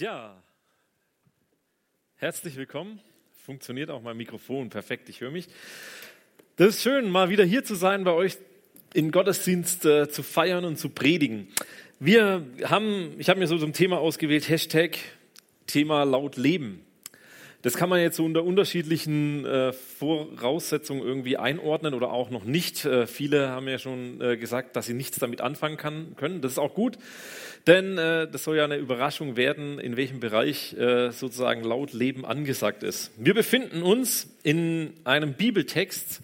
Ja, herzlich willkommen. Funktioniert auch mein Mikrofon perfekt, ich höre mich. Das ist schön, mal wieder hier zu sein, bei euch in Gottesdienst äh, zu feiern und zu predigen. Wir haben, ich habe mir so zum Thema ausgewählt, Hashtag Thema laut Leben. Das kann man jetzt so unter unterschiedlichen äh, Voraussetzungen irgendwie einordnen oder auch noch nicht. Äh, viele haben ja schon äh, gesagt, dass sie nichts damit anfangen kann, können. Das ist auch gut, denn äh, das soll ja eine Überraschung werden, in welchem Bereich äh, sozusagen laut Leben angesagt ist. Wir befinden uns in einem Bibeltext,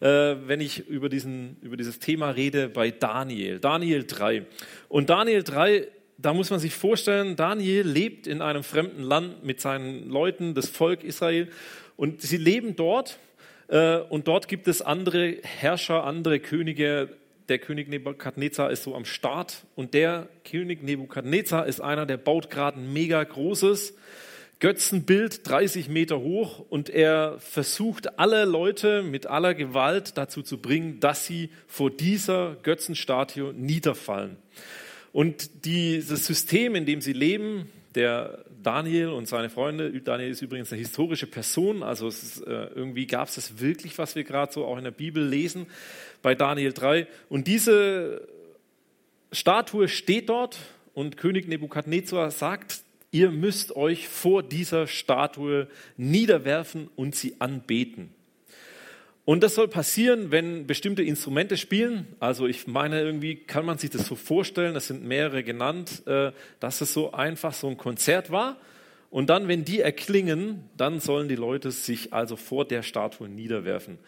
äh, wenn ich über, diesen, über dieses Thema rede, bei Daniel, Daniel 3. Und Daniel 3 da muss man sich vorstellen, Daniel lebt in einem fremden Land mit seinen Leuten, das Volk Israel, und sie leben dort. Äh, und dort gibt es andere Herrscher, andere Könige. Der König Nebukadnezar ist so am Start. Und der König Nebukadnezar ist einer, der baut gerade ein mega großes Götzenbild, 30 Meter hoch. Und er versucht alle Leute mit aller Gewalt dazu zu bringen, dass sie vor dieser Götzenstatue niederfallen. Und dieses System, in dem sie leben, der Daniel und seine Freunde, Daniel ist übrigens eine historische Person, also ist, äh, irgendwie gab es das wirklich, was wir gerade so auch in der Bibel lesen, bei Daniel 3. Und diese Statue steht dort und König Nebukadnezar sagt, ihr müsst euch vor dieser Statue niederwerfen und sie anbeten. Und das soll passieren, wenn bestimmte Instrumente spielen. Also ich meine, irgendwie kann man sich das so vorstellen, es sind mehrere genannt, äh, dass es so einfach so ein Konzert war. Und dann, wenn die erklingen, dann sollen die Leute sich also vor der Statue niederwerfen.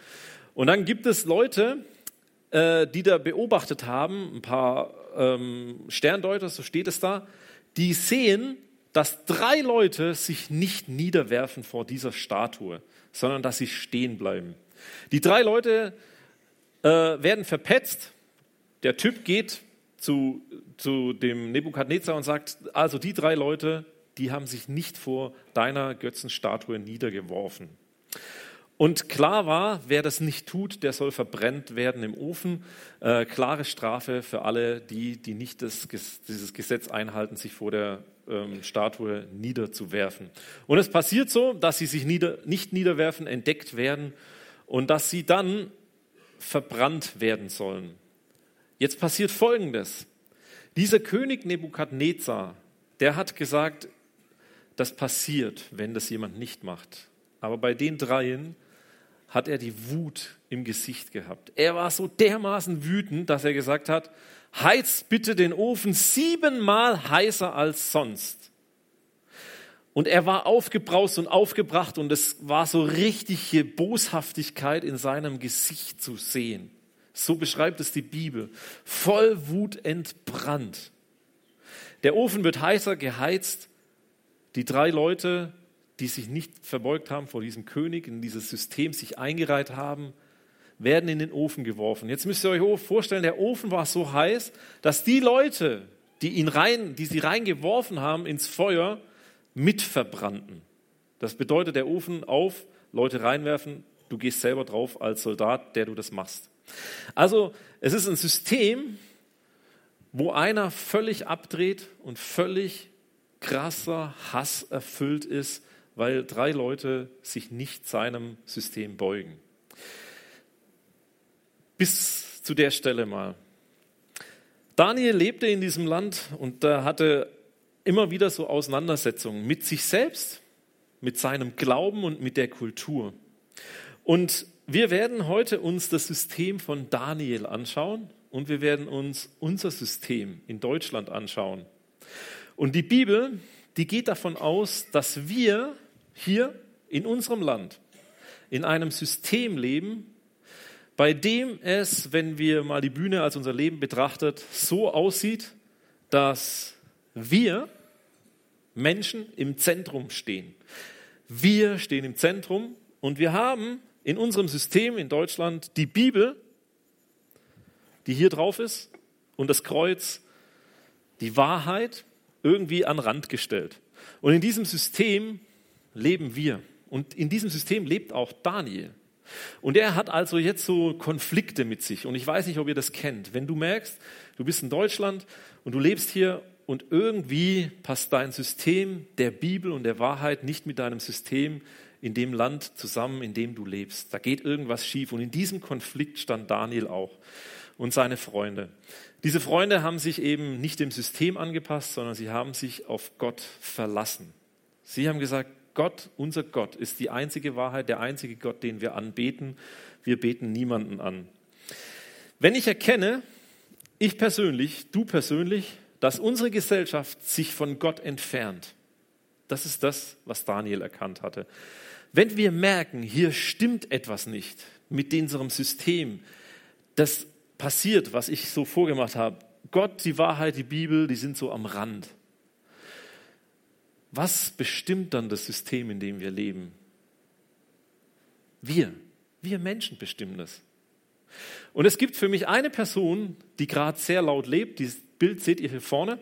Und dann gibt es Leute, äh, die da beobachtet haben, ein paar ähm, Sterndeuter, so steht es da, die sehen, dass drei Leute sich nicht niederwerfen vor dieser Statue, sondern dass sie stehen bleiben. Die drei Leute äh, werden verpetzt. Der Typ geht zu, zu dem Nebukadnezar und sagt, also die drei Leute, die haben sich nicht vor deiner Götzenstatue niedergeworfen. Und klar war, wer das nicht tut, der soll verbrennt werden im Ofen. Äh, klare Strafe für alle, die, die nicht das, dieses Gesetz einhalten, sich vor der ähm, Statue niederzuwerfen. Und es passiert so, dass sie sich nieder, nicht niederwerfen, entdeckt werden und dass sie dann verbrannt werden sollen. Jetzt passiert Folgendes. Dieser König Nebukadnezar, der hat gesagt, das passiert, wenn das jemand nicht macht. Aber bei den dreien hat er die Wut im Gesicht gehabt. Er war so dermaßen wütend, dass er gesagt hat, heizt bitte den Ofen siebenmal heißer als sonst. Und er war aufgebraust und aufgebracht und es war so richtige Boshaftigkeit in seinem Gesicht zu sehen. So beschreibt es die Bibel. Voll Wut entbrannt. Der Ofen wird heißer geheizt. Die drei Leute, die sich nicht verbeugt haben vor diesem König, in dieses System sich eingereiht haben, werden in den Ofen geworfen. Jetzt müsst ihr euch vorstellen, der Ofen war so heiß, dass die Leute, die ihn rein, die sie reingeworfen haben ins Feuer, mitverbrannten. Das bedeutet, der Ofen auf, Leute reinwerfen, du gehst selber drauf als Soldat, der du das machst. Also es ist ein System, wo einer völlig abdreht und völlig krasser Hass erfüllt ist, weil drei Leute sich nicht seinem System beugen. Bis zu der Stelle mal. Daniel lebte in diesem Land und da hatte immer wieder so Auseinandersetzungen mit sich selbst, mit seinem Glauben und mit der Kultur. Und wir werden heute uns das System von Daniel anschauen und wir werden uns unser System in Deutschland anschauen. Und die Bibel, die geht davon aus, dass wir hier in unserem Land in einem System leben, bei dem es, wenn wir mal die Bühne als unser Leben betrachtet, so aussieht, dass wir Menschen im Zentrum stehen. Wir stehen im Zentrum und wir haben in unserem System in Deutschland die Bibel, die hier drauf ist, und das Kreuz, die Wahrheit, irgendwie an Rand gestellt. Und in diesem System leben wir. Und in diesem System lebt auch Daniel. Und er hat also jetzt so Konflikte mit sich. Und ich weiß nicht, ob ihr das kennt. Wenn du merkst, du bist in Deutschland und du lebst hier und irgendwie passt dein System der Bibel und der Wahrheit nicht mit deinem System in dem Land zusammen, in dem du lebst. Da geht irgendwas schief. Und in diesem Konflikt stand Daniel auch und seine Freunde. Diese Freunde haben sich eben nicht dem System angepasst, sondern sie haben sich auf Gott verlassen. Sie haben gesagt, Gott, unser Gott, ist die einzige Wahrheit, der einzige Gott, den wir anbeten. Wir beten niemanden an. Wenn ich erkenne, ich persönlich, du persönlich, dass unsere Gesellschaft sich von Gott entfernt, das ist das, was Daniel erkannt hatte. Wenn wir merken, hier stimmt etwas nicht mit unserem System, das passiert, was ich so vorgemacht habe. Gott, die Wahrheit, die Bibel, die sind so am Rand. Was bestimmt dann das System, in dem wir leben? Wir, wir Menschen bestimmen das. Und es gibt für mich eine Person, die gerade sehr laut lebt. Dieses Bild seht ihr hier vorne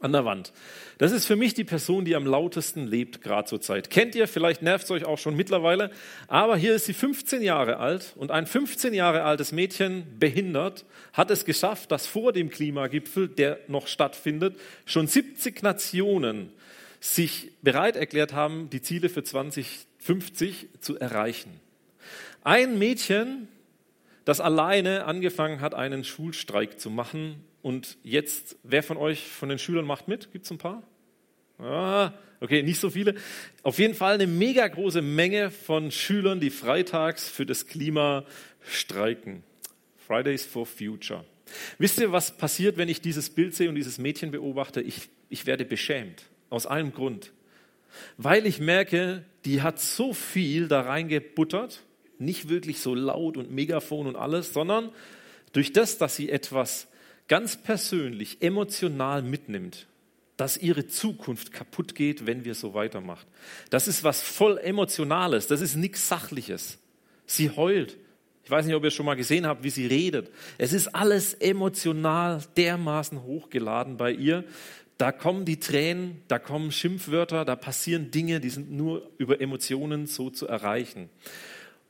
an der Wand. Das ist für mich die Person, die am lautesten lebt, gerade zur Zeit. Kennt ihr, vielleicht nervt es euch auch schon mittlerweile, aber hier ist sie 15 Jahre alt und ein 15 Jahre altes Mädchen, behindert, hat es geschafft, dass vor dem Klimagipfel, der noch stattfindet, schon 70 Nationen sich bereit erklärt haben, die Ziele für 2050 zu erreichen. Ein Mädchen, das alleine angefangen hat, einen Schulstreik zu machen, und jetzt, wer von euch, von den Schülern macht mit? Gibt es ein paar? Ah, okay, nicht so viele. Auf jeden Fall eine mega große Menge von Schülern, die freitags für das Klima streiken. Fridays for Future. Wisst ihr, was passiert, wenn ich dieses Bild sehe und dieses Mädchen beobachte? Ich, ich werde beschämt. Aus einem Grund. Weil ich merke, die hat so viel da reingebuttert, nicht wirklich so laut und Megafon und alles, sondern durch das, dass sie etwas ganz persönlich, emotional mitnimmt, dass ihre Zukunft kaputt geht, wenn wir so weitermachen. Das ist was voll Emotionales, das ist nichts Sachliches. Sie heult. Ich weiß nicht, ob ihr schon mal gesehen habt, wie sie redet. Es ist alles emotional dermaßen hochgeladen bei ihr. Da kommen die Tränen, da kommen Schimpfwörter, da passieren Dinge, die sind nur über Emotionen so zu erreichen.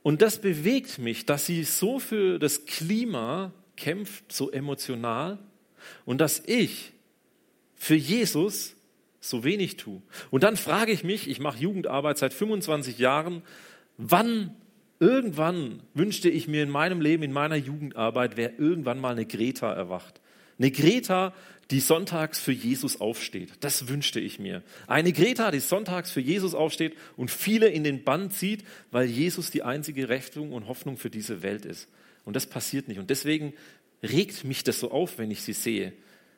Und das bewegt mich, dass sie so für das Klima kämpft, so emotional und dass ich für Jesus so wenig tue. Und dann frage ich mich, ich mache Jugendarbeit seit 25 Jahren, wann, irgendwann wünschte ich mir in meinem Leben, in meiner Jugendarbeit, wäre irgendwann mal eine Greta erwacht. Eine Greta, die sonntags für Jesus aufsteht. Das wünschte ich mir. Eine Greta, die sonntags für Jesus aufsteht und viele in den Bann zieht, weil Jesus die einzige Rettung und Hoffnung für diese Welt ist. Und das passiert nicht. Und deswegen regt mich das so auf, wenn ich sie sehe.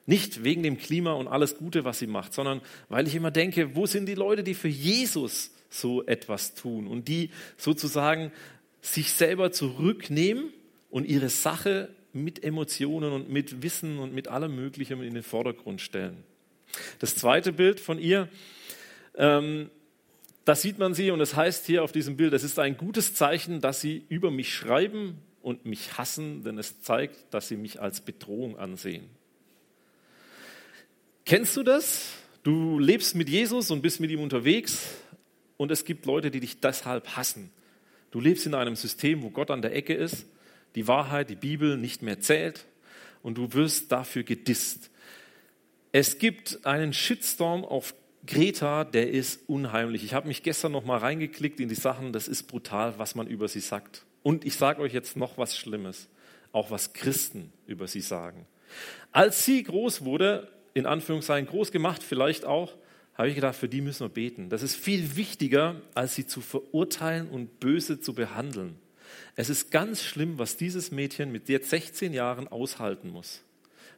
Nicht wegen dem Klima und alles Gute, was sie macht, sondern weil ich immer denke, wo sind die Leute, die für Jesus so etwas tun und die sozusagen sich selber zurücknehmen und ihre Sache mit Emotionen und mit Wissen und mit allem Möglichen in den Vordergrund stellen. Das zweite Bild von ihr, ähm, da sieht man sie und es das heißt hier auf diesem Bild, es ist ein gutes Zeichen, dass sie über mich schreiben und mich hassen, denn es zeigt, dass sie mich als Bedrohung ansehen. Kennst du das? Du lebst mit Jesus und bist mit ihm unterwegs und es gibt Leute, die dich deshalb hassen. Du lebst in einem System, wo Gott an der Ecke ist, die Wahrheit, die Bibel nicht mehr zählt und du wirst dafür gedisst. Es gibt einen Shitstorm auf Greta, der ist unheimlich. Ich habe mich gestern noch mal reingeklickt in die Sachen, das ist brutal, was man über sie sagt. Und ich sage euch jetzt noch was Schlimmes, auch was Christen über sie sagen. Als sie groß wurde, in Anführungszeichen groß gemacht vielleicht auch, habe ich gedacht, für die müssen wir beten. Das ist viel wichtiger, als sie zu verurteilen und böse zu behandeln. Es ist ganz schlimm, was dieses Mädchen mit jetzt 16 Jahren aushalten muss.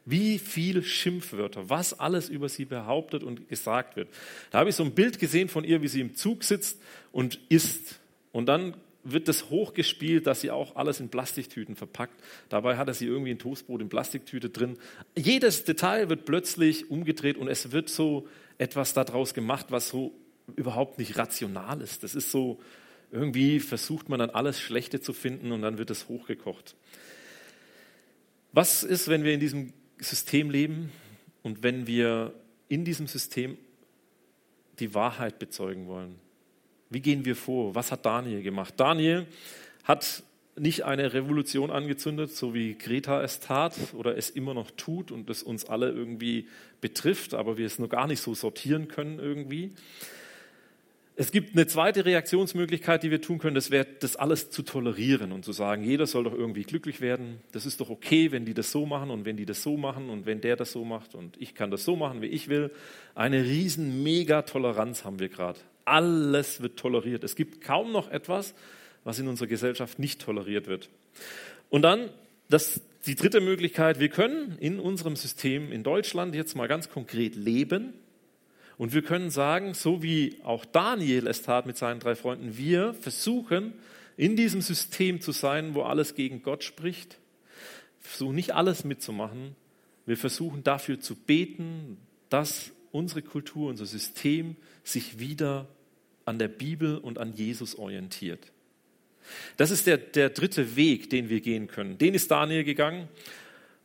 Wie viel Schimpfwörter, was alles über sie behauptet und gesagt wird. Da habe ich so ein Bild gesehen von ihr, wie sie im Zug sitzt und isst. Und dann wird das hochgespielt, dass sie auch alles in Plastiktüten verpackt. Dabei hatte sie irgendwie ein Toastbrot in Plastiktüte drin. Jedes Detail wird plötzlich umgedreht und es wird so etwas daraus gemacht, was so überhaupt nicht rational ist. Das ist so, irgendwie versucht man dann alles Schlechte zu finden und dann wird es hochgekocht. Was ist, wenn wir in diesem System leben und wenn wir in diesem System die Wahrheit bezeugen wollen? Wie gehen wir vor? Was hat Daniel gemacht? Daniel hat nicht eine Revolution angezündet, so wie Greta es tat oder es immer noch tut und das uns alle irgendwie betrifft, aber wir es nur gar nicht so sortieren können irgendwie. Es gibt eine zweite Reaktionsmöglichkeit, die wir tun können, das wäre, das alles zu tolerieren und zu sagen, jeder soll doch irgendwie glücklich werden. Das ist doch okay, wenn die das so machen und wenn die das so machen und wenn der das so macht und ich kann das so machen, wie ich will. Eine riesen Mega-Toleranz haben wir gerade. Alles wird toleriert. Es gibt kaum noch etwas, was in unserer Gesellschaft nicht toleriert wird. Und dann das, die dritte Möglichkeit, wir können in unserem System in Deutschland jetzt mal ganz konkret leben und wir können sagen, so wie auch Daniel es tat mit seinen drei Freunden, wir versuchen in diesem System zu sein, wo alles gegen Gott spricht, versuchen nicht alles mitzumachen, wir versuchen dafür zu beten, dass unsere Kultur, unser System sich wieder an der Bibel und an Jesus orientiert. Das ist der, der dritte Weg, den wir gehen können. Den ist Daniel gegangen.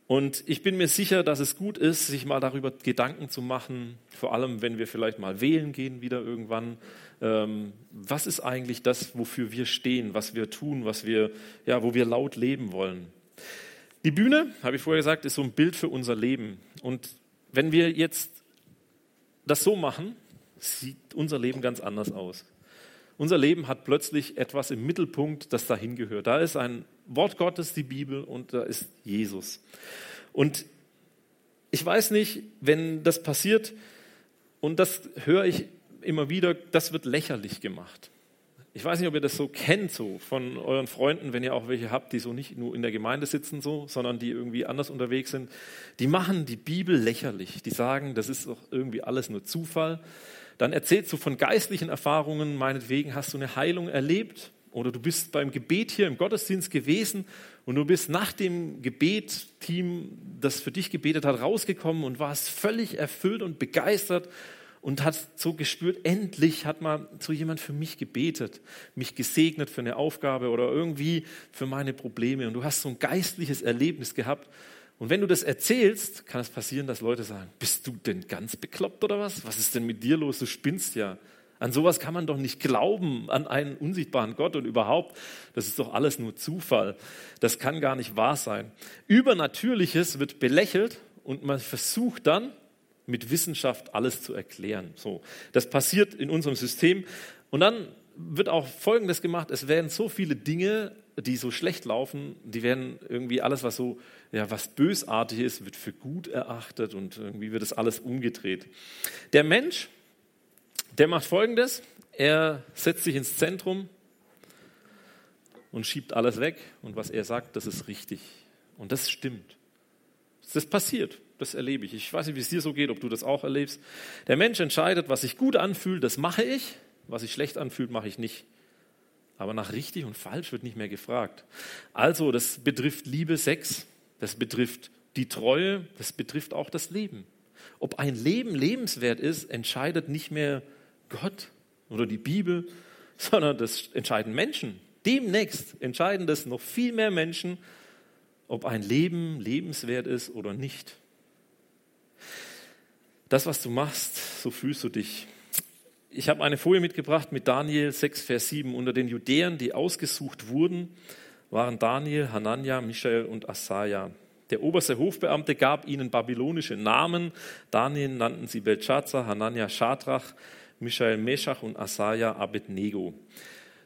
Und ich bin mir sicher, dass es gut ist, sich mal darüber Gedanken zu machen, vor allem wenn wir vielleicht mal wählen gehen wieder irgendwann. Ähm, was ist eigentlich das, wofür wir stehen, was wir tun, was wir, ja, wo wir laut leben wollen? Die Bühne, habe ich vorher gesagt, ist so ein Bild für unser Leben. Und wenn wir jetzt das so machen, sieht unser Leben ganz anders aus. Unser Leben hat plötzlich etwas im Mittelpunkt, das dahin gehört. Da ist ein Wort Gottes, die Bibel, und da ist Jesus. Und ich weiß nicht, wenn das passiert, und das höre ich immer wieder, das wird lächerlich gemacht. Ich weiß nicht, ob ihr das so kennt, so von euren Freunden, wenn ihr auch welche habt, die so nicht nur in der Gemeinde sitzen, so, sondern die irgendwie anders unterwegs sind. Die machen die Bibel lächerlich. Die sagen, das ist doch irgendwie alles nur Zufall. Dann erzählst du von geistlichen Erfahrungen, meinetwegen hast du eine Heilung erlebt oder du bist beim Gebet hier im Gottesdienst gewesen und du bist nach dem Gebetteam, das für dich gebetet hat, rausgekommen und warst völlig erfüllt und begeistert und hast so gespürt, endlich hat mal so jemand für mich gebetet, mich gesegnet für eine Aufgabe oder irgendwie für meine Probleme und du hast so ein geistliches Erlebnis gehabt und wenn du das erzählst, kann es passieren, dass Leute sagen, bist du denn ganz bekloppt oder was? Was ist denn mit dir los? Du spinnst ja. An sowas kann man doch nicht glauben, an einen unsichtbaren Gott und überhaupt, das ist doch alles nur Zufall. Das kann gar nicht wahr sein. Übernatürliches wird belächelt und man versucht dann mit Wissenschaft alles zu erklären. So, das passiert in unserem System und dann wird auch Folgendes gemacht: Es werden so viele Dinge die so schlecht laufen, die werden irgendwie alles, was so, ja, was bösartig ist, wird für gut erachtet und irgendwie wird das alles umgedreht. Der Mensch, der macht Folgendes, er setzt sich ins Zentrum und schiebt alles weg und was er sagt, das ist richtig. Und das stimmt. Das passiert, das erlebe ich. Ich weiß nicht, wie es dir so geht, ob du das auch erlebst. Der Mensch entscheidet, was sich gut anfühlt, das mache ich, was sich schlecht anfühlt, mache ich nicht. Aber nach richtig und falsch wird nicht mehr gefragt. Also, das betrifft Liebe, Sex, das betrifft die Treue, das betrifft auch das Leben. Ob ein Leben lebenswert ist, entscheidet nicht mehr Gott oder die Bibel, sondern das entscheiden Menschen. Demnächst entscheiden das noch viel mehr Menschen, ob ein Leben lebenswert ist oder nicht. Das, was du machst, so fühlst du dich. Ich habe eine Folie mitgebracht mit Daniel 6, Vers 7. Unter den Judäern, die ausgesucht wurden, waren Daniel, Hanania, Michael und Asaja. Der oberste Hofbeamte gab ihnen babylonische Namen. Daniel nannten sie Belshazzar, Hanania Shadrach, Michael Meshach und Asaja Abednego.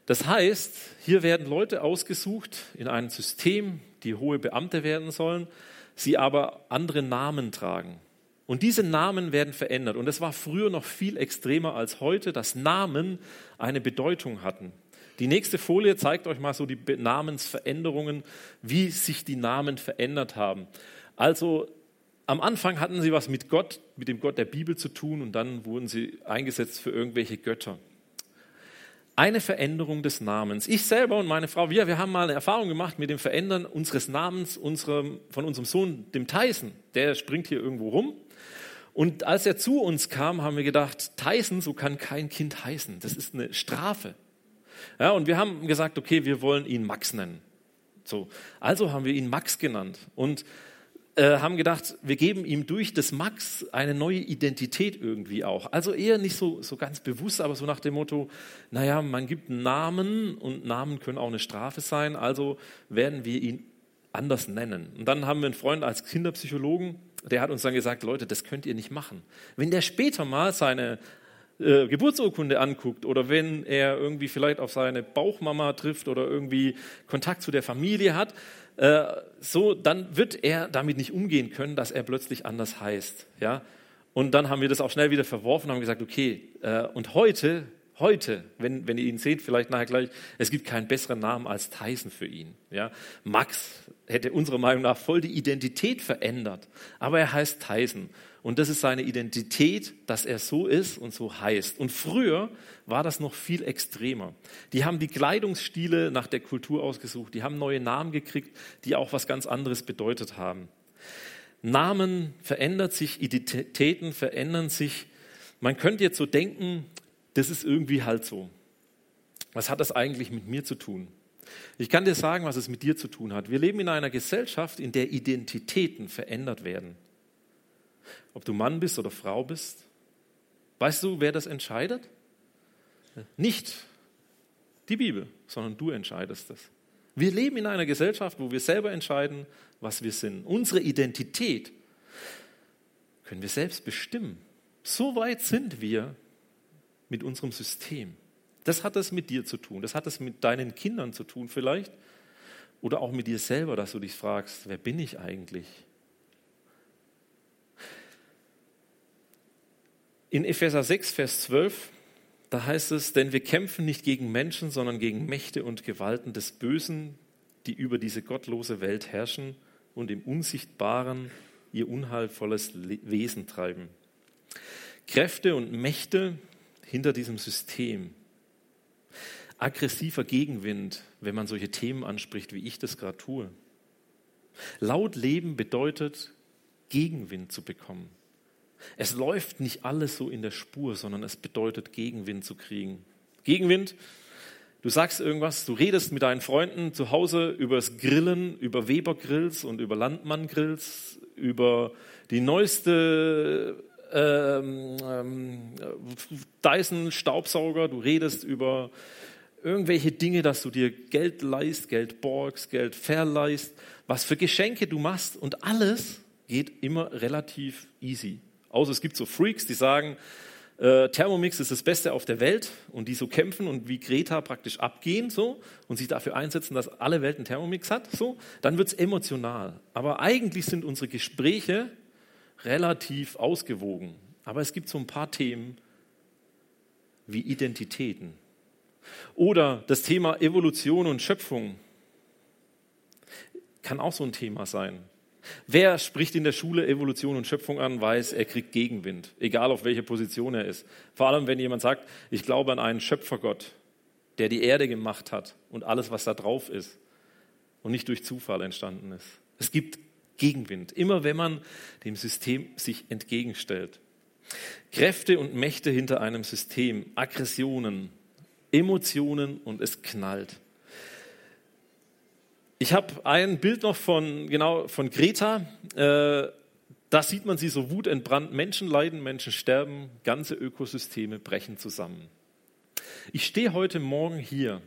Das heißt, hier werden Leute ausgesucht in einem System, die hohe Beamte werden sollen, sie aber andere Namen tragen. Und diese Namen werden verändert. Und es war früher noch viel extremer als heute, dass Namen eine Bedeutung hatten. Die nächste Folie zeigt euch mal so die Namensveränderungen, wie sich die Namen verändert haben. Also am Anfang hatten sie was mit Gott, mit dem Gott der Bibel zu tun und dann wurden sie eingesetzt für irgendwelche Götter. Eine Veränderung des Namens. Ich selber und meine Frau, wir, wir haben mal eine Erfahrung gemacht mit dem Verändern unseres Namens unserem, von unserem Sohn, dem Tyson. Der springt hier irgendwo rum und als er zu uns kam, haben wir gedacht, Tyson, so kann kein Kind heißen. Das ist eine Strafe. Ja, und wir haben gesagt, okay, wir wollen ihn Max nennen. So, also haben wir ihn Max genannt. Und äh, haben gedacht, wir geben ihm durch das Max eine neue Identität irgendwie auch. Also eher nicht so, so ganz bewusst, aber so nach dem Motto, naja, man gibt Namen und Namen können auch eine Strafe sein, also werden wir ihn anders nennen. Und dann haben wir einen Freund als Kinderpsychologen, der hat uns dann gesagt, Leute, das könnt ihr nicht machen. Wenn der später mal seine äh, Geburtsurkunde anguckt oder wenn er irgendwie vielleicht auf seine Bauchmama trifft oder irgendwie Kontakt zu der Familie hat, äh, so, dann wird er damit nicht umgehen können, dass er plötzlich anders heißt. Ja? Und dann haben wir das auch schnell wieder verworfen und haben gesagt, okay, äh, und heute Heute, wenn, wenn ihr ihn seht, vielleicht nachher gleich, es gibt keinen besseren Namen als Tyson für ihn. Ja? Max hätte unserer Meinung nach voll die Identität verändert, aber er heißt Tyson. Und das ist seine Identität, dass er so ist und so heißt. Und früher war das noch viel extremer. Die haben die Kleidungsstile nach der Kultur ausgesucht, die haben neue Namen gekriegt, die auch was ganz anderes bedeutet haben. Namen verändern sich, Identitäten verändern sich. Man könnte jetzt so denken, das ist irgendwie halt so. Was hat das eigentlich mit mir zu tun? Ich kann dir sagen, was es mit dir zu tun hat. Wir leben in einer Gesellschaft, in der Identitäten verändert werden. Ob du Mann bist oder Frau bist. Weißt du, wer das entscheidet? Nicht die Bibel, sondern du entscheidest es. Wir leben in einer Gesellschaft, wo wir selber entscheiden, was wir sind. Unsere Identität können wir selbst bestimmen. So weit sind wir mit unserem System. Das hat es mit dir zu tun. Das hat es mit deinen Kindern zu tun vielleicht. Oder auch mit dir selber, dass du dich fragst, wer bin ich eigentlich? In Epheser 6, Vers 12, da heißt es, denn wir kämpfen nicht gegen Menschen, sondern gegen Mächte und Gewalten des Bösen, die über diese gottlose Welt herrschen und im Unsichtbaren ihr unheilvolles Wesen treiben. Kräfte und Mächte, hinter diesem System. Aggressiver Gegenwind, wenn man solche Themen anspricht, wie ich das gerade tue. Laut leben bedeutet, Gegenwind zu bekommen. Es läuft nicht alles so in der Spur, sondern es bedeutet, Gegenwind zu kriegen. Gegenwind, du sagst irgendwas, du redest mit deinen Freunden zu Hause über das Grillen, über Weber-Grills und über Landmann-Grills, über die neueste ähm, ähm, Dyson Staubsauger, du redest über irgendwelche Dinge, dass du dir Geld leist, Geld borgst, Geld verleist, was für Geschenke du machst und alles geht immer relativ easy. Außer es gibt so Freaks, die sagen, äh, Thermomix ist das Beste auf der Welt und die so kämpfen und wie Greta praktisch abgehen so und sich dafür einsetzen, dass alle Welt einen Thermomix hat, so, dann wird es emotional. Aber eigentlich sind unsere Gespräche relativ ausgewogen. Aber es gibt so ein paar Themen wie Identitäten. Oder das Thema Evolution und Schöpfung kann auch so ein Thema sein. Wer spricht in der Schule Evolution und Schöpfung an, weiß, er kriegt Gegenwind, egal auf welcher Position er ist. Vor allem, wenn jemand sagt, ich glaube an einen Schöpfergott, der die Erde gemacht hat und alles, was da drauf ist und nicht durch Zufall entstanden ist. Es gibt Gegenwind, immer wenn man dem System sich entgegenstellt. Kräfte und Mächte hinter einem System, Aggressionen, Emotionen und es knallt. Ich habe ein Bild noch von, genau, von Greta. Äh, da sieht man sie so wutentbrannt. Menschen leiden, Menschen sterben, ganze Ökosysteme brechen zusammen. Ich stehe heute Morgen hier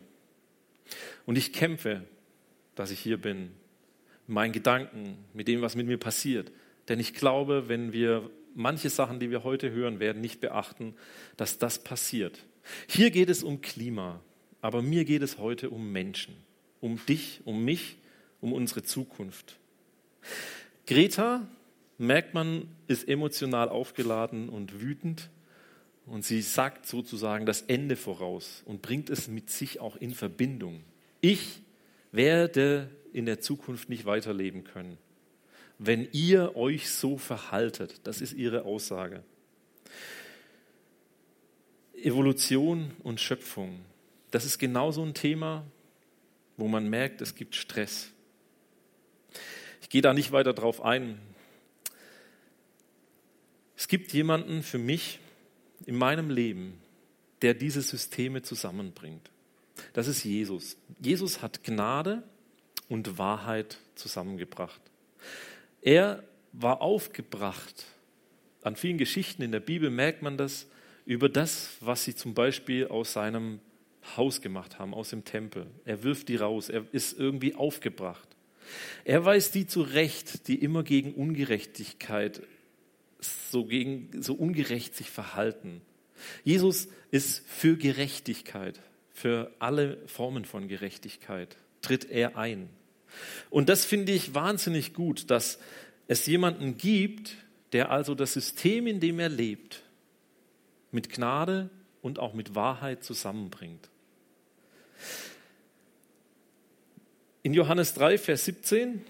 und ich kämpfe, dass ich hier bin meinen Gedanken, mit dem, was mit mir passiert. Denn ich glaube, wenn wir manche Sachen, die wir heute hören werden, nicht beachten, dass das passiert. Hier geht es um Klima, aber mir geht es heute um Menschen, um dich, um mich, um unsere Zukunft. Greta, merkt man, ist emotional aufgeladen und wütend und sie sagt sozusagen das Ende voraus und bringt es mit sich auch in Verbindung. Ich werde in der Zukunft nicht weiterleben können. Wenn ihr euch so verhaltet, das ist ihre Aussage. Evolution und Schöpfung, das ist genau so ein Thema, wo man merkt, es gibt Stress. Ich gehe da nicht weiter drauf ein. Es gibt jemanden für mich in meinem Leben, der diese Systeme zusammenbringt. Das ist Jesus. Jesus hat Gnade und Wahrheit zusammengebracht. Er war aufgebracht. An vielen Geschichten in der Bibel merkt man das über das, was sie zum Beispiel aus seinem Haus gemacht haben, aus dem Tempel. Er wirft die raus, er ist irgendwie aufgebracht. Er weist die zurecht, die immer gegen Ungerechtigkeit, so, gegen, so ungerecht sich verhalten. Jesus ist für Gerechtigkeit, für alle Formen von Gerechtigkeit, tritt er ein. Und das finde ich wahnsinnig gut, dass es jemanden gibt, der also das System, in dem er lebt, mit Gnade und auch mit Wahrheit zusammenbringt. In Johannes 3, Vers 17,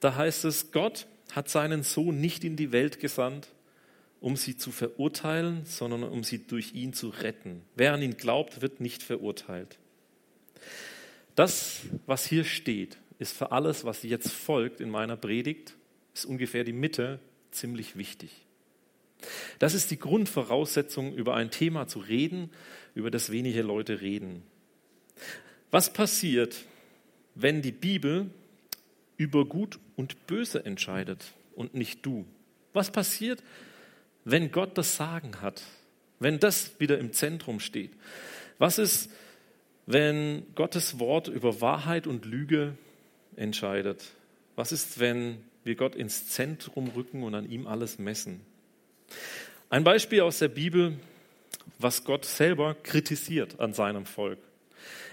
da heißt es, Gott hat seinen Sohn nicht in die Welt gesandt, um sie zu verurteilen, sondern um sie durch ihn zu retten. Wer an ihn glaubt, wird nicht verurteilt. Das, was hier steht, ist für alles, was jetzt folgt in meiner Predigt, ist ungefähr die Mitte ziemlich wichtig. Das ist die Grundvoraussetzung, über ein Thema zu reden, über das wenige Leute reden. Was passiert, wenn die Bibel über Gut und Böse entscheidet und nicht du? Was passiert, wenn Gott das Sagen hat? Wenn das wieder im Zentrum steht? Was ist, wenn Gottes Wort über Wahrheit und Lüge entscheidet? Was ist, wenn wir Gott ins Zentrum rücken und an ihm alles messen? Ein Beispiel aus der Bibel, was Gott selber kritisiert an seinem Volk.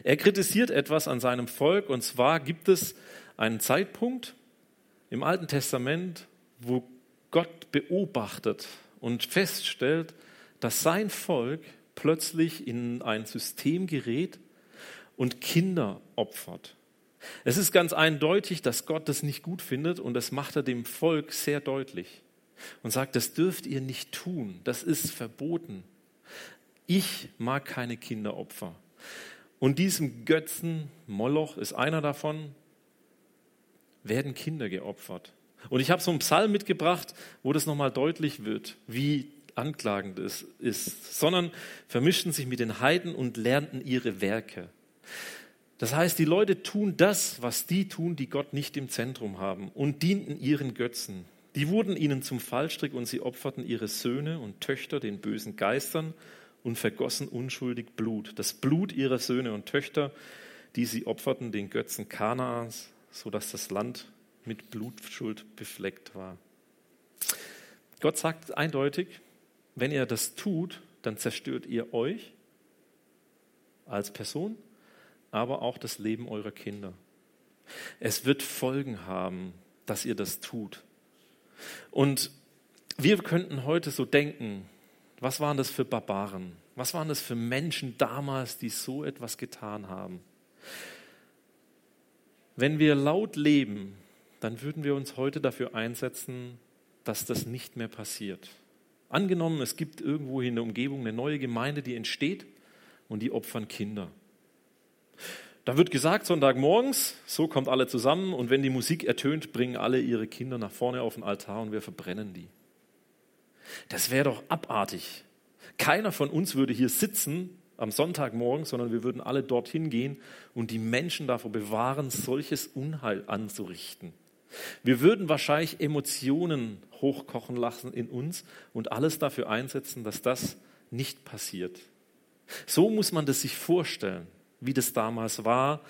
Er kritisiert etwas an seinem Volk und zwar gibt es einen Zeitpunkt im Alten Testament, wo Gott beobachtet und feststellt, dass sein Volk plötzlich in ein System gerät und Kinder opfert. Es ist ganz eindeutig, dass Gott das nicht gut findet und das macht er dem Volk sehr deutlich und sagt, das dürft ihr nicht tun, das ist verboten. Ich mag keine Kinderopfer. Und diesem Götzen, Moloch ist einer davon, werden Kinder geopfert. Und ich habe so einen Psalm mitgebracht, wo das nochmal deutlich wird, wie anklagend es ist, sondern vermischten sich mit den Heiden und lernten ihre Werke. Das heißt, die Leute tun das, was die tun, die Gott nicht im Zentrum haben und dienten ihren Götzen. Die wurden ihnen zum Fallstrick und sie opferten ihre Söhne und Töchter den bösen Geistern und vergossen unschuldig Blut. Das Blut ihrer Söhne und Töchter, die sie opferten den Götzen Kanaans, sodass das Land mit Blutschuld befleckt war. Gott sagt eindeutig, wenn ihr das tut, dann zerstört ihr euch als Person, aber auch das Leben eurer Kinder. Es wird Folgen haben, dass ihr das tut. Und wir könnten heute so denken, was waren das für Barbaren? Was waren das für Menschen damals, die so etwas getan haben? Wenn wir laut leben, dann würden wir uns heute dafür einsetzen, dass das nicht mehr passiert. Angenommen, es gibt irgendwo in der Umgebung eine neue Gemeinde, die entsteht und die opfern Kinder. Da wird gesagt, Sonntagmorgens, so kommt alle zusammen und wenn die Musik ertönt, bringen alle ihre Kinder nach vorne auf den Altar und wir verbrennen die. Das wäre doch abartig. Keiner von uns würde hier sitzen am Sonntagmorgen, sondern wir würden alle dorthin gehen und die Menschen davor bewahren, solches Unheil anzurichten. Wir würden wahrscheinlich Emotionen hochkochen lassen in uns und alles dafür einsetzen, dass das nicht passiert. So muss man das sich vorstellen, wie das damals war,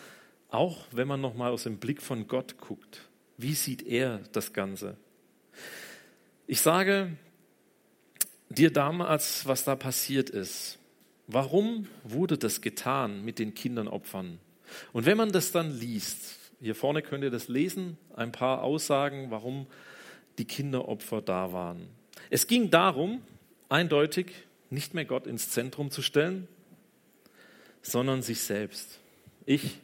auch wenn man noch mal aus dem Blick von Gott guckt. Wie sieht er das Ganze? Ich sage dir damals, was da passiert ist. Warum wurde das getan mit den Kindernopfern? Und wenn man das dann liest, hier vorne könnt ihr das lesen, ein paar Aussagen, warum die Kinderopfer da waren. Es ging darum, eindeutig nicht mehr Gott ins Zentrum zu stellen, sondern sich selbst. Ich,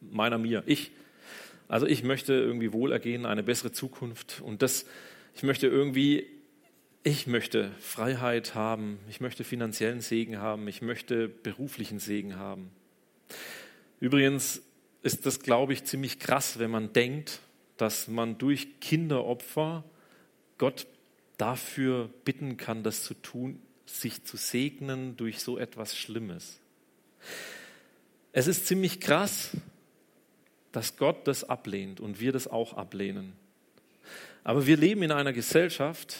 meiner mir, ich. Also ich möchte irgendwie Wohlergehen, eine bessere Zukunft und das, ich möchte irgendwie ich möchte Freiheit haben, ich möchte finanziellen Segen haben, ich möchte beruflichen Segen haben. Übrigens ist das, glaube ich, ziemlich krass, wenn man denkt, dass man durch Kinderopfer Gott dafür bitten kann, das zu tun, sich zu segnen durch so etwas Schlimmes. Es ist ziemlich krass, dass Gott das ablehnt und wir das auch ablehnen. Aber wir leben in einer Gesellschaft,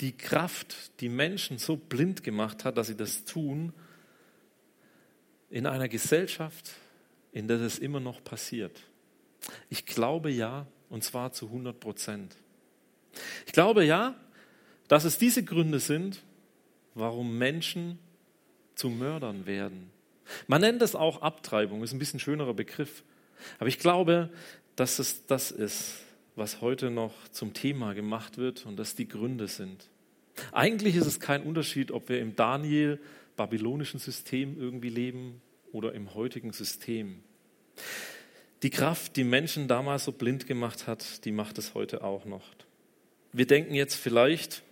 die Kraft, die Menschen so blind gemacht hat, dass sie das tun, in einer Gesellschaft, in der das immer noch passiert. Ich glaube ja, und zwar zu 100 Prozent. Ich glaube ja, dass es diese Gründe sind, warum Menschen zu Mördern werden. Man nennt es auch Abtreibung, ist ein bisschen schönerer Begriff. Aber ich glaube, dass es das ist, was heute noch zum Thema gemacht wird und dass die Gründe sind. Eigentlich ist es kein Unterschied, ob wir im Daniel babylonischen System irgendwie leben oder im heutigen System. Die Kraft, die Menschen damals so blind gemacht hat, die macht es heute auch noch. Wir denken jetzt vielleicht,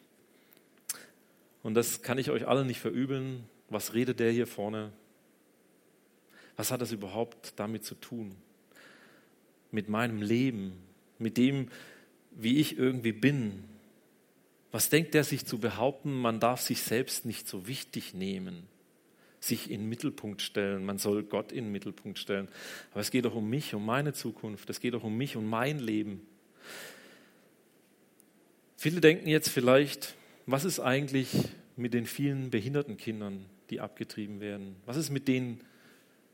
und das kann ich euch alle nicht verübeln, was redet der hier vorne? Was hat das überhaupt damit zu tun? Mit meinem Leben, mit dem, wie ich irgendwie bin. Was denkt der sich zu behaupten, man darf sich selbst nicht so wichtig nehmen? sich in den Mittelpunkt stellen. Man soll Gott in den Mittelpunkt stellen. Aber es geht doch um mich, um meine Zukunft. Es geht doch um mich, um mein Leben. Viele denken jetzt vielleicht, was ist eigentlich mit den vielen behinderten Kindern, die abgetrieben werden? Was ist mit den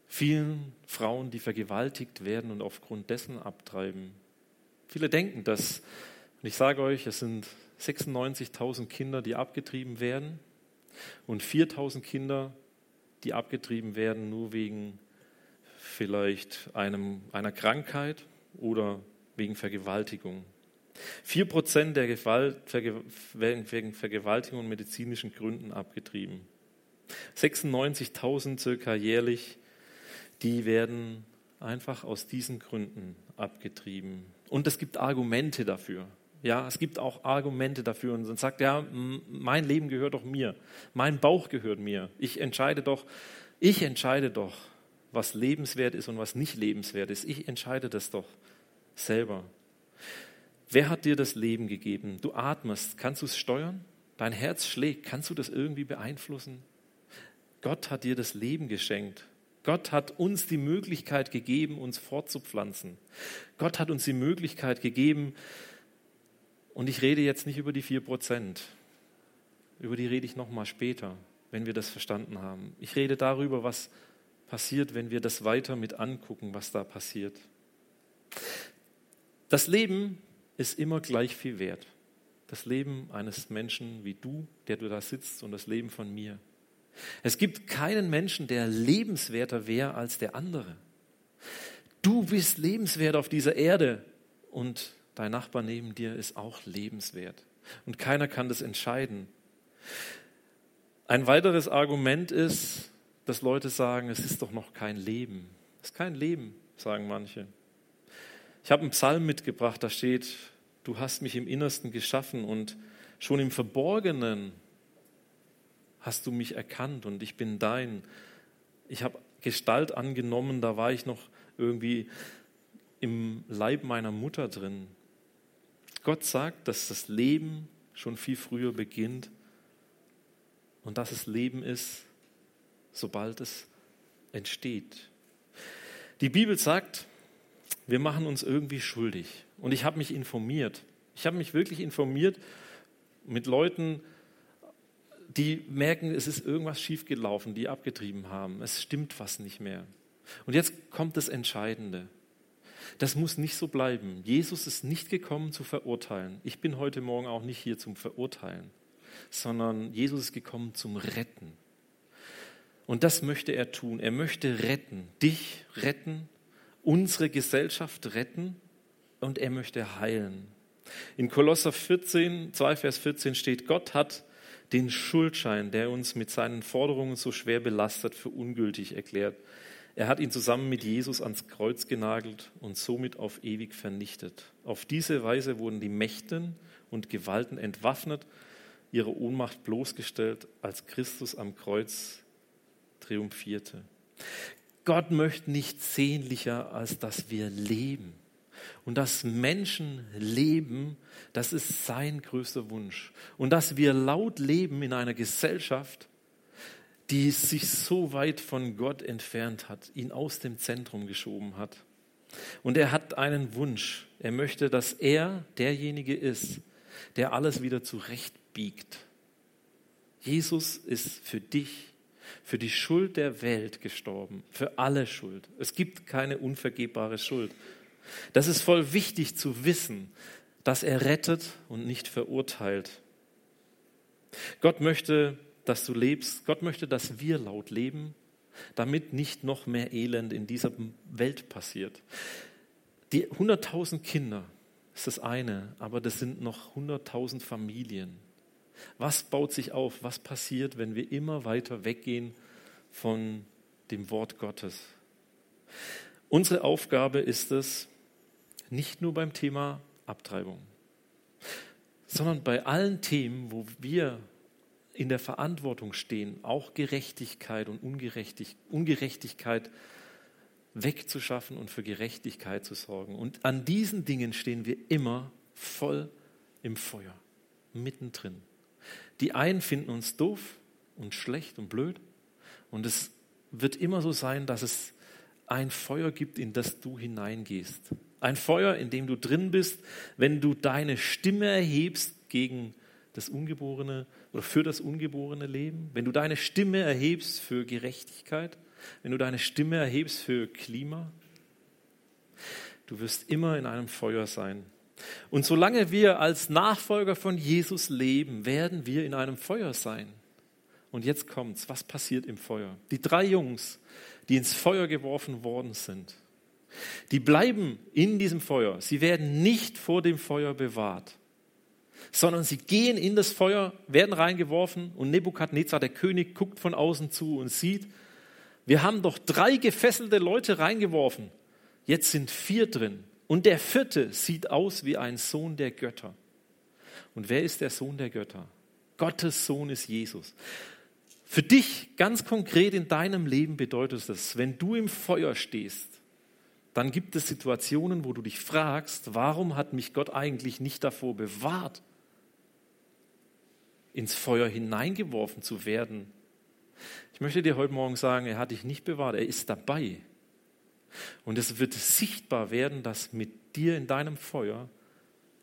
vielen Frauen, die vergewaltigt werden und aufgrund dessen abtreiben? Viele denken das. Und ich sage euch, es sind 96.000 Kinder, die abgetrieben werden und 4.000 Kinder, die abgetrieben werden, nur wegen vielleicht einem, einer Krankheit oder wegen Vergewaltigung. Vier Prozent der Gewalt werden wegen Vergewaltigung und medizinischen Gründen abgetrieben. 96.000 circa jährlich, die werden einfach aus diesen Gründen abgetrieben. Und es gibt Argumente dafür. Ja, es gibt auch Argumente dafür und dann sagt, ja, mein Leben gehört doch mir, mein Bauch gehört mir. Ich entscheide doch, ich entscheide doch, was lebenswert ist und was nicht lebenswert ist. Ich entscheide das doch selber. Wer hat dir das Leben gegeben? Du atmest, kannst du es steuern? Dein Herz schlägt, kannst du das irgendwie beeinflussen? Gott hat dir das Leben geschenkt. Gott hat uns die Möglichkeit gegeben, uns fortzupflanzen. Gott hat uns die Möglichkeit gegeben, und ich rede jetzt nicht über die vier Prozent. Über die rede ich nochmal später, wenn wir das verstanden haben. Ich rede darüber, was passiert, wenn wir das weiter mit angucken, was da passiert. Das Leben ist immer gleich viel wert. Das Leben eines Menschen wie du, der du da sitzt, und das Leben von mir. Es gibt keinen Menschen, der lebenswerter wäre als der andere. Du bist lebenswert auf dieser Erde und dein Nachbar neben dir ist auch lebenswert. Und keiner kann das entscheiden. Ein weiteres Argument ist, dass Leute sagen, es ist doch noch kein Leben. Es ist kein Leben, sagen manche. Ich habe einen Psalm mitgebracht, da steht, du hast mich im Innersten geschaffen und schon im Verborgenen hast du mich erkannt und ich bin dein. Ich habe Gestalt angenommen, da war ich noch irgendwie im Leib meiner Mutter drin. Gott sagt, dass das Leben schon viel früher beginnt und dass es Leben ist, sobald es entsteht. Die Bibel sagt, wir machen uns irgendwie schuldig. Und ich habe mich informiert. Ich habe mich wirklich informiert mit Leuten, die merken, es ist irgendwas schiefgelaufen, die abgetrieben haben. Es stimmt was nicht mehr. Und jetzt kommt das Entscheidende. Das muss nicht so bleiben. Jesus ist nicht gekommen zu verurteilen. Ich bin heute Morgen auch nicht hier zum Verurteilen, sondern Jesus ist gekommen zum Retten. Und das möchte er tun. Er möchte retten, dich retten, unsere Gesellschaft retten und er möchte heilen. In Kolosser 14, 2 Vers 14 steht, Gott hat den Schuldschein, der uns mit seinen Forderungen so schwer belastet, für ungültig erklärt. Er hat ihn zusammen mit Jesus ans Kreuz genagelt und somit auf ewig vernichtet. Auf diese Weise wurden die Mächten und Gewalten entwaffnet, ihre Ohnmacht bloßgestellt, als Christus am Kreuz triumphierte. Gott möchte nichts sehnlicher, als dass wir leben. Und dass Menschen leben, das ist sein größter Wunsch. Und dass wir laut leben in einer Gesellschaft, die sich so weit von Gott entfernt hat, ihn aus dem Zentrum geschoben hat. Und er hat einen Wunsch. Er möchte, dass er derjenige ist, der alles wieder zurechtbiegt. Jesus ist für dich, für die Schuld der Welt gestorben, für alle Schuld. Es gibt keine unvergebbare Schuld. Das ist voll wichtig zu wissen, dass er rettet und nicht verurteilt. Gott möchte, dass du lebst. Gott möchte, dass wir laut leben, damit nicht noch mehr Elend in dieser Welt passiert. Die 100.000 Kinder ist das eine, aber das sind noch 100.000 Familien. Was baut sich auf? Was passiert, wenn wir immer weiter weggehen von dem Wort Gottes? Unsere Aufgabe ist es, nicht nur beim Thema Abtreibung, sondern bei allen Themen, wo wir in der Verantwortung stehen, auch Gerechtigkeit und Ungerechtigkeit wegzuschaffen und für Gerechtigkeit zu sorgen. Und an diesen Dingen stehen wir immer voll im Feuer, mittendrin. Die einen finden uns doof und schlecht und blöd. Und es wird immer so sein, dass es ein Feuer gibt, in das du hineingehst. Ein Feuer, in dem du drin bist, wenn du deine Stimme erhebst gegen das ungeborene oder für das ungeborene Leben, wenn du deine Stimme erhebst für Gerechtigkeit, wenn du deine Stimme erhebst für Klima. Du wirst immer in einem Feuer sein. Und solange wir als Nachfolger von Jesus leben, werden wir in einem Feuer sein. Und jetzt kommt's. Was passiert im Feuer? Die drei Jungs, die ins Feuer geworfen worden sind, die bleiben in diesem Feuer. Sie werden nicht vor dem Feuer bewahrt, sondern sie gehen in das Feuer, werden reingeworfen und Nebukadnezar, der König, guckt von außen zu und sieht, wir haben doch drei gefesselte Leute reingeworfen. Jetzt sind vier drin. Und der vierte sieht aus wie ein Sohn der Götter. Und wer ist der Sohn der Götter? Gottes Sohn ist Jesus. Für dich ganz konkret in deinem Leben bedeutet es, wenn du im Feuer stehst, dann gibt es Situationen, wo du dich fragst, warum hat mich Gott eigentlich nicht davor bewahrt, ins Feuer hineingeworfen zu werden? Ich möchte dir heute Morgen sagen, er hat dich nicht bewahrt, er ist dabei. Und es wird sichtbar werden, dass mit dir in deinem Feuer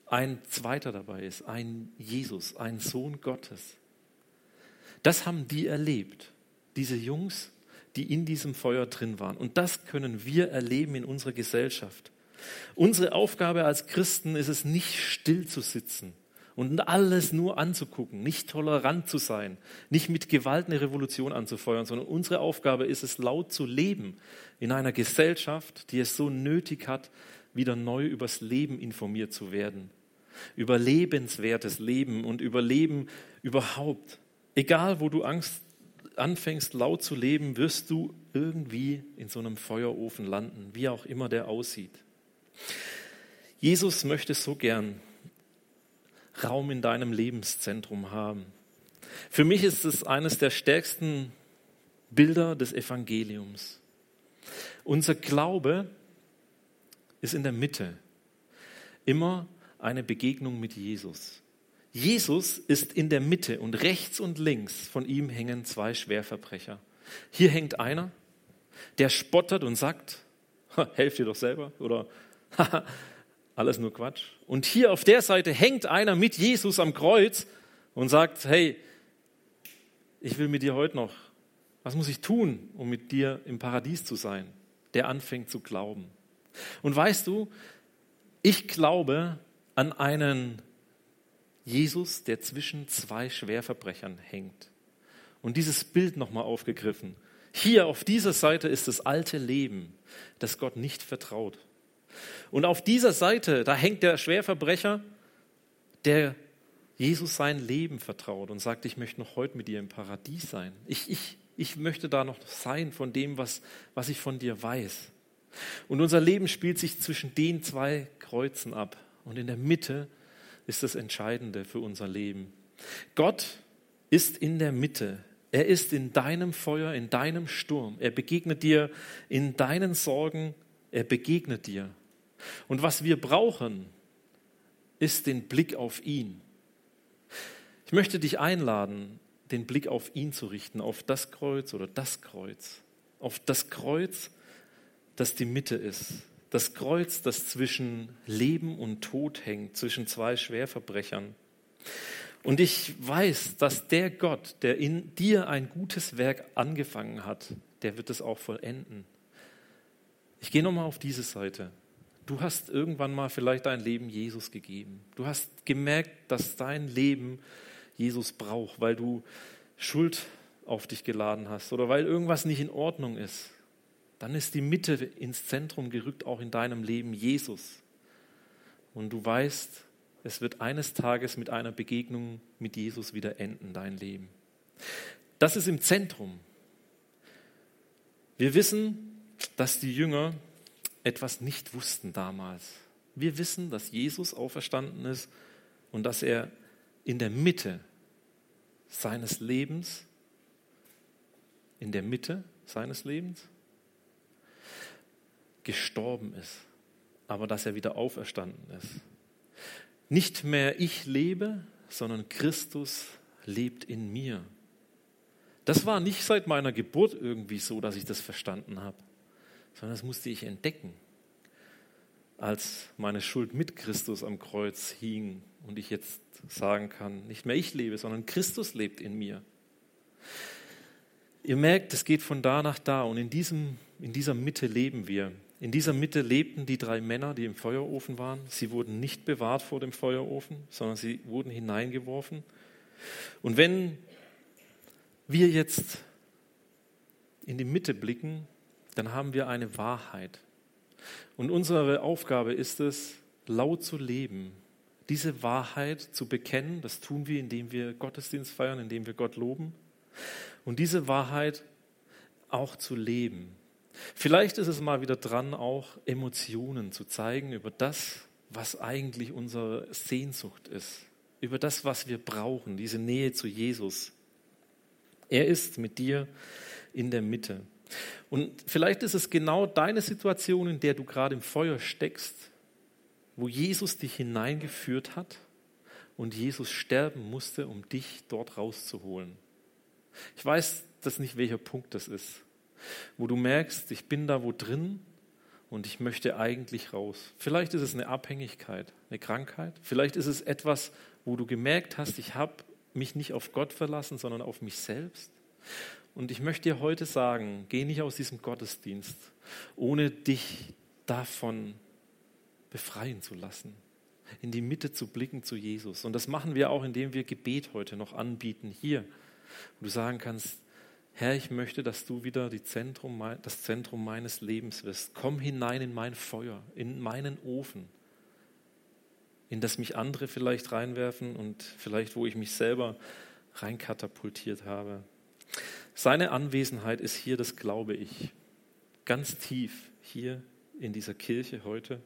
ein zweiter dabei ist, ein Jesus, ein Sohn Gottes. Das haben die erlebt, diese Jungs die in diesem Feuer drin waren. Und das können wir erleben in unserer Gesellschaft. Unsere Aufgabe als Christen ist es nicht still zu sitzen und alles nur anzugucken, nicht tolerant zu sein, nicht mit Gewalt eine Revolution anzufeuern, sondern unsere Aufgabe ist es, laut zu leben in einer Gesellschaft, die es so nötig hat, wieder neu übers Leben informiert zu werden, über lebenswertes Leben und über Leben überhaupt. Egal, wo du Angst anfängst laut zu leben, wirst du irgendwie in so einem Feuerofen landen, wie auch immer der aussieht. Jesus möchte so gern Raum in deinem Lebenszentrum haben. Für mich ist es eines der stärksten Bilder des Evangeliums. Unser Glaube ist in der Mitte. Immer eine Begegnung mit Jesus. Jesus ist in der Mitte und rechts und links von ihm hängen zwei Schwerverbrecher. Hier hängt einer, der spottert und sagt, helft dir doch selber oder alles nur Quatsch. Und hier auf der Seite hängt einer mit Jesus am Kreuz und sagt, hey, ich will mit dir heute noch, was muss ich tun, um mit dir im Paradies zu sein? Der anfängt zu glauben. Und weißt du, ich glaube an einen Jesus, der zwischen zwei Schwerverbrechern hängt. Und dieses Bild nochmal aufgegriffen. Hier auf dieser Seite ist das alte Leben, das Gott nicht vertraut. Und auf dieser Seite, da hängt der Schwerverbrecher, der Jesus sein Leben vertraut und sagt, ich möchte noch heute mit dir im Paradies sein. Ich, ich, ich möchte da noch sein von dem, was, was ich von dir weiß. Und unser Leben spielt sich zwischen den zwei Kreuzen ab. Und in der Mitte ist das Entscheidende für unser Leben. Gott ist in der Mitte. Er ist in deinem Feuer, in deinem Sturm. Er begegnet dir in deinen Sorgen. Er begegnet dir. Und was wir brauchen, ist den Blick auf ihn. Ich möchte dich einladen, den Blick auf ihn zu richten, auf das Kreuz oder das Kreuz, auf das Kreuz, das die Mitte ist, Das Kreuz, das zwischen Leben und Tod hängt, zwischen zwei Schwerverbrechern. Und ich weiß, dass der Gott, der in dir ein gutes Werk angefangen hat, der wird es auch vollenden. Ich gehe nochmal auf diese Seite. Du hast irgendwann mal vielleicht dein Leben Jesus gegeben. Du hast gemerkt, dass dein Leben Jesus braucht, weil du Schuld auf dich geladen hast oder weil irgendwas nicht in Ordnung ist. Dann ist die Mitte ins Zentrum gerückt, auch in deinem Leben Jesus. Und du weißt, es wird eines Tages mit einer Begegnung mit Jesus wieder enden, dein Leben. Das ist im Zentrum. Wir wissen, dass die Jünger etwas nicht wussten damals. Wir wissen, dass Jesus auferstanden ist und dass er in der Mitte seines Lebens, in der Mitte seines Lebens gestorben ist, aber dass er wieder auferstanden ist. Nicht mehr ich lebe, sondern Christus lebt in mir. Das war nicht seit meiner Geburt irgendwie so, dass ich das verstanden habe, sondern das musste ich entdecken, als meine Schuld mit Christus am Kreuz hing und ich jetzt sagen kann, nicht mehr ich lebe, sondern Christus lebt in mir. Ihr merkt, es geht von da nach da und in, diesem, in dieser Mitte leben wir. In dieser Mitte lebten die drei Männer, die im Feuerofen waren. Sie wurden nicht bewahrt vor dem Feuerofen, sondern sie wurden hineingeworfen. Und wenn wir jetzt in die Mitte blicken, dann haben wir eine Wahrheit. Und unsere Aufgabe ist es, laut zu leben, diese Wahrheit zu bekennen. Das tun wir, indem wir Gottesdienst feiern, indem wir Gott loben. Und diese Wahrheit auch zu leben. Vielleicht ist es mal wieder dran, auch Emotionen zu zeigen über das, was eigentlich unsere Sehnsucht ist, über das, was wir brauchen, diese Nähe zu Jesus. Er ist mit dir in der Mitte. Und vielleicht ist es genau deine Situation, in der du gerade im Feuer steckst, wo Jesus dich hineingeführt hat und Jesus sterben musste, um dich dort rauszuholen. Ich weiß das nicht, welcher Punkt das ist wo du merkst, ich bin da wo drin und ich möchte eigentlich raus. Vielleicht ist es eine Abhängigkeit, eine Krankheit. Vielleicht ist es etwas, wo du gemerkt hast, ich habe mich nicht auf Gott verlassen, sondern auf mich selbst. Und ich möchte dir heute sagen, geh nicht aus diesem Gottesdienst, ohne dich davon befreien zu lassen, in die Mitte zu blicken zu Jesus. Und das machen wir auch, indem wir Gebet heute noch anbieten hier, wo du sagen kannst, Herr, ich möchte, dass du wieder Zentrum, das Zentrum meines Lebens wirst. Komm hinein in mein Feuer, in meinen Ofen, in das mich andere vielleicht reinwerfen und vielleicht, wo ich mich selber reinkatapultiert habe. Seine Anwesenheit ist hier, das glaube ich, ganz tief hier in dieser Kirche heute.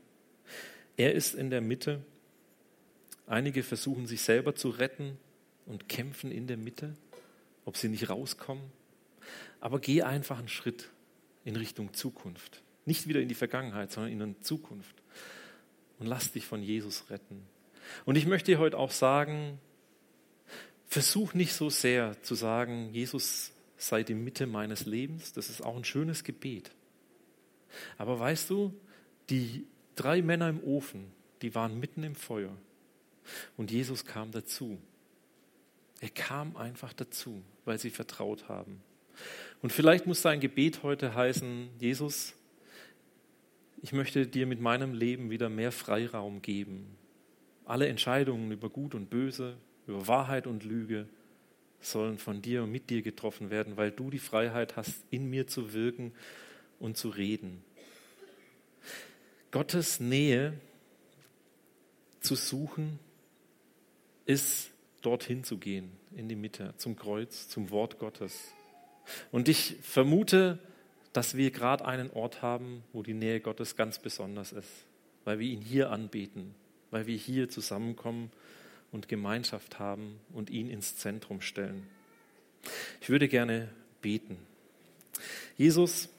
Er ist in der Mitte. Einige versuchen sich selber zu retten und kämpfen in der Mitte, ob sie nicht rauskommen. Aber geh einfach einen Schritt in Richtung Zukunft. Nicht wieder in die Vergangenheit, sondern in eine Zukunft. Und lass dich von Jesus retten. Und ich möchte dir heute auch sagen, versuch nicht so sehr zu sagen, Jesus sei die Mitte meines Lebens. Das ist auch ein schönes Gebet. Aber weißt du, die drei Männer im Ofen, die waren mitten im Feuer. Und Jesus kam dazu. Er kam einfach dazu, weil sie vertraut haben. Und vielleicht muss dein Gebet heute heißen, Jesus, ich möchte dir mit meinem Leben wieder mehr Freiraum geben. Alle Entscheidungen über Gut und Böse, über Wahrheit und Lüge sollen von dir und mit dir getroffen werden, weil du die Freiheit hast, in mir zu wirken und zu reden. Gottes Nähe zu suchen, ist dorthin zu gehen, in die Mitte, zum Kreuz, zum Wort Gottes. Und ich vermute, dass wir gerade einen Ort haben, wo die Nähe Gottes ganz besonders ist, weil wir ihn hier anbeten, weil wir hier zusammenkommen und Gemeinschaft haben und ihn ins Zentrum stellen. Ich würde gerne beten. Jesus,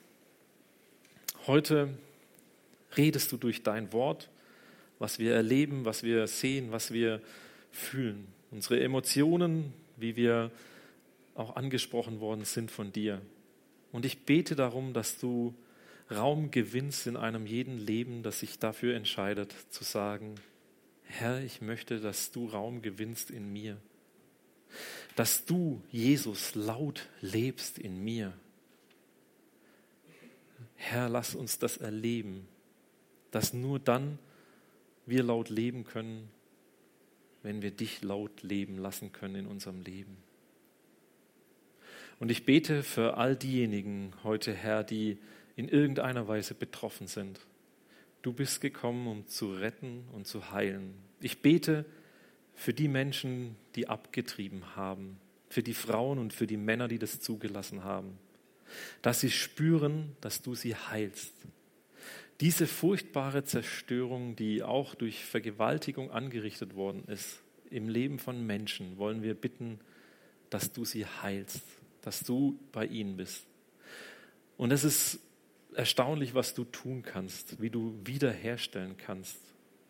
heute redest du durch dein Wort, was wir erleben, was wir sehen, was wir fühlen. Unsere Emotionen, wie wir auch angesprochen worden sind von dir. Und ich bete darum, dass du Raum gewinnst in einem jeden Leben, das sich dafür entscheidet, zu sagen, Herr, ich möchte, dass du Raum gewinnst in mir, dass du, Jesus, laut lebst in mir. Herr, lass uns das erleben, dass nur dann wir laut leben können, wenn wir dich laut leben lassen können in unserem Leben. Und ich bete für all diejenigen heute, Herr, die in irgendeiner Weise betroffen sind. Du bist gekommen, um zu retten und zu heilen. Ich bete für die Menschen, die abgetrieben haben, für die Frauen und für die Männer, die das zugelassen haben, dass sie spüren, dass du sie heilst. Diese furchtbare Zerstörung, die auch durch Vergewaltigung angerichtet worden ist im Leben von Menschen, wollen wir bitten, dass du sie heilst, dass du bei ihnen bist. Und es ist erstaunlich, was du tun kannst, wie du wiederherstellen kannst.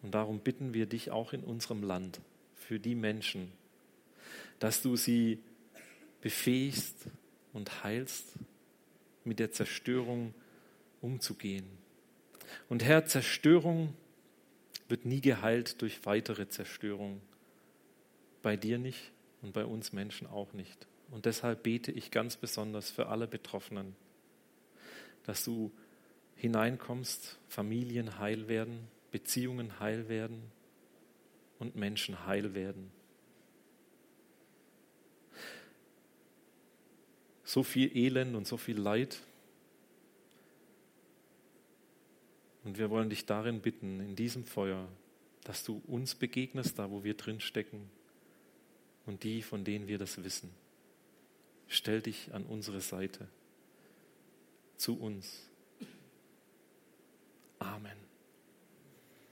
Und darum bitten wir dich auch in unserem Land für die Menschen, dass du sie befähigst und heilst, mit der Zerstörung umzugehen. Und Herr, Zerstörung wird nie geheilt durch weitere Zerstörung. Bei dir nicht und bei uns Menschen auch nicht. Und deshalb bete ich ganz besonders für alle Betroffenen, dass du hineinkommst, Familien heil werden, Beziehungen heil werden und Menschen heil werden. So viel Elend und so viel Leid. Und wir wollen dich darin bitten, in diesem Feuer, dass du uns begegnest, da wo wir drin stecken und die, von denen wir das wissen. Stell dich an unsere Seite, zu uns. Amen.